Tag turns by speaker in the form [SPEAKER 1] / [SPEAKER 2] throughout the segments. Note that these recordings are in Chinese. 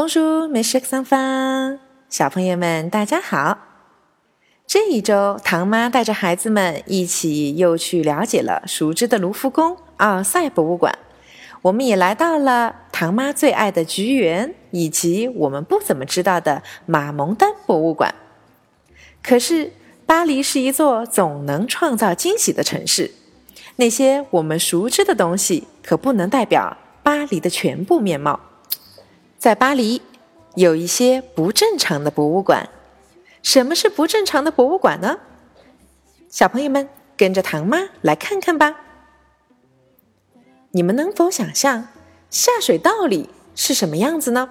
[SPEAKER 1] 风叔美食桑芳，小朋友们大家好。这一周，唐妈带着孩子们一起又去了解了熟知的卢浮宫、奥赛博物馆。我们也来到了唐妈最爱的菊园，以及我们不怎么知道的马蒙丹博物馆。可是，巴黎是一座总能创造惊喜的城市。那些我们熟知的东西，可不能代表巴黎的全部面貌。在巴黎，有一些不正常的博物馆。什么是不正常的博物馆呢？小朋友们跟着唐妈来看看吧。你们能否想象下水道里是什么样子呢？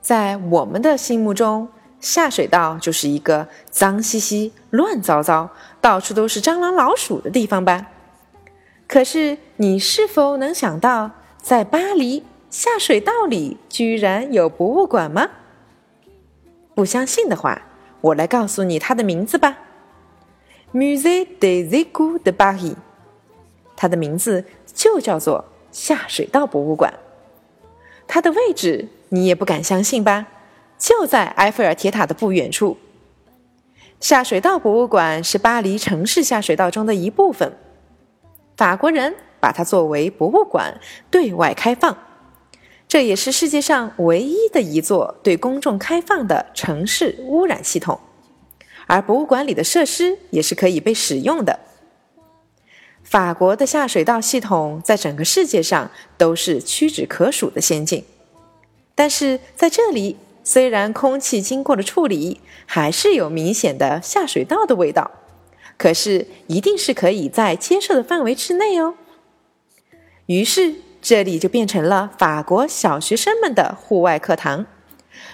[SPEAKER 1] 在我们的心目中，下水道就是一个脏兮兮、乱糟糟、到处都是蟑螂、老鼠的地方吧？可是，你是否能想到，在巴黎？下水道里居然有博物馆吗？不相信的话，我来告诉你它的名字吧：Musée des Égouts de Paris。它的名字就叫做下水道博物馆。它的位置你也不敢相信吧？就在埃菲尔铁塔的不远处。下水道博物馆是巴黎城市下水道中的一部分。法国人把它作为博物馆对外开放。这也是世界上唯一的一座对公众开放的城市污染系统，而博物馆里的设施也是可以被使用的。法国的下水道系统在整个世界上都是屈指可数的先进，但是在这里，虽然空气经过了处理，还是有明显的下水道的味道，可是一定是可以在接受的范围之内哦。于是。这里就变成了法国小学生们的户外课堂，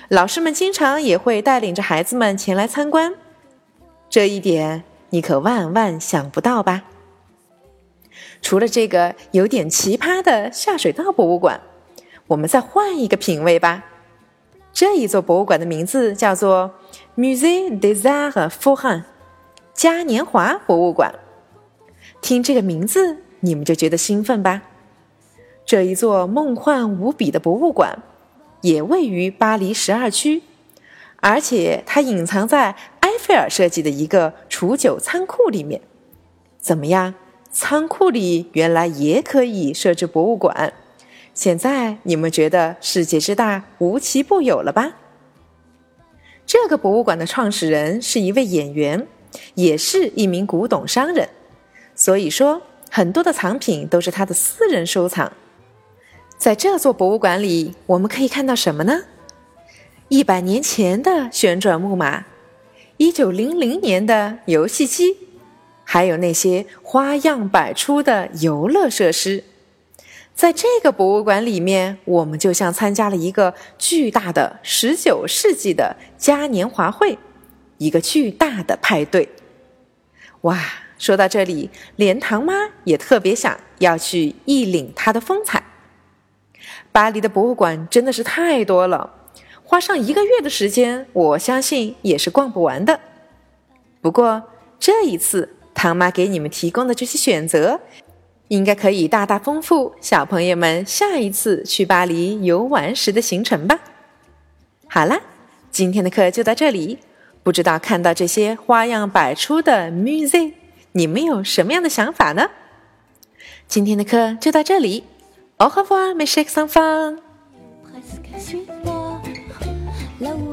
[SPEAKER 1] 老师们经常也会带领着孩子们前来参观。这一点你可万万想不到吧？除了这个有点奇葩的下水道博物馆，我们再换一个品味吧。这一座博物馆的名字叫做 Musée des Arts Forains，嘉年华博物馆。听这个名字，你们就觉得兴奋吧？这一座梦幻无比的博物馆，也位于巴黎十二区，而且它隐藏在埃菲尔设计的一个储酒仓库里面。怎么样？仓库里原来也可以设置博物馆？现在你们觉得世界之大无奇不有了吧？这个博物馆的创始人是一位演员，也是一名古董商人，所以说很多的藏品都是他的私人收藏。在这座博物馆里，我们可以看到什么呢？一百年前的旋转木马，一九零零年的游戏机，还有那些花样百出的游乐设施。在这个博物馆里面，我们就像参加了一个巨大的十九世纪的嘉年华会，一个巨大的派对。哇，说到这里，连唐妈也特别想要去一领它的风采。巴黎的博物馆真的是太多了，花上一个月的时间，我相信也是逛不完的。不过这一次，唐妈给你们提供的这些选择，应该可以大大丰富小朋友们下一次去巴黎游玩时的行程吧。好啦，今天的课就到这里。不知道看到这些花样百出的 music，你们有什么样的想法呢？今天的课就到这里。Au revoir mes chers enfants. Presque suis-moi, là où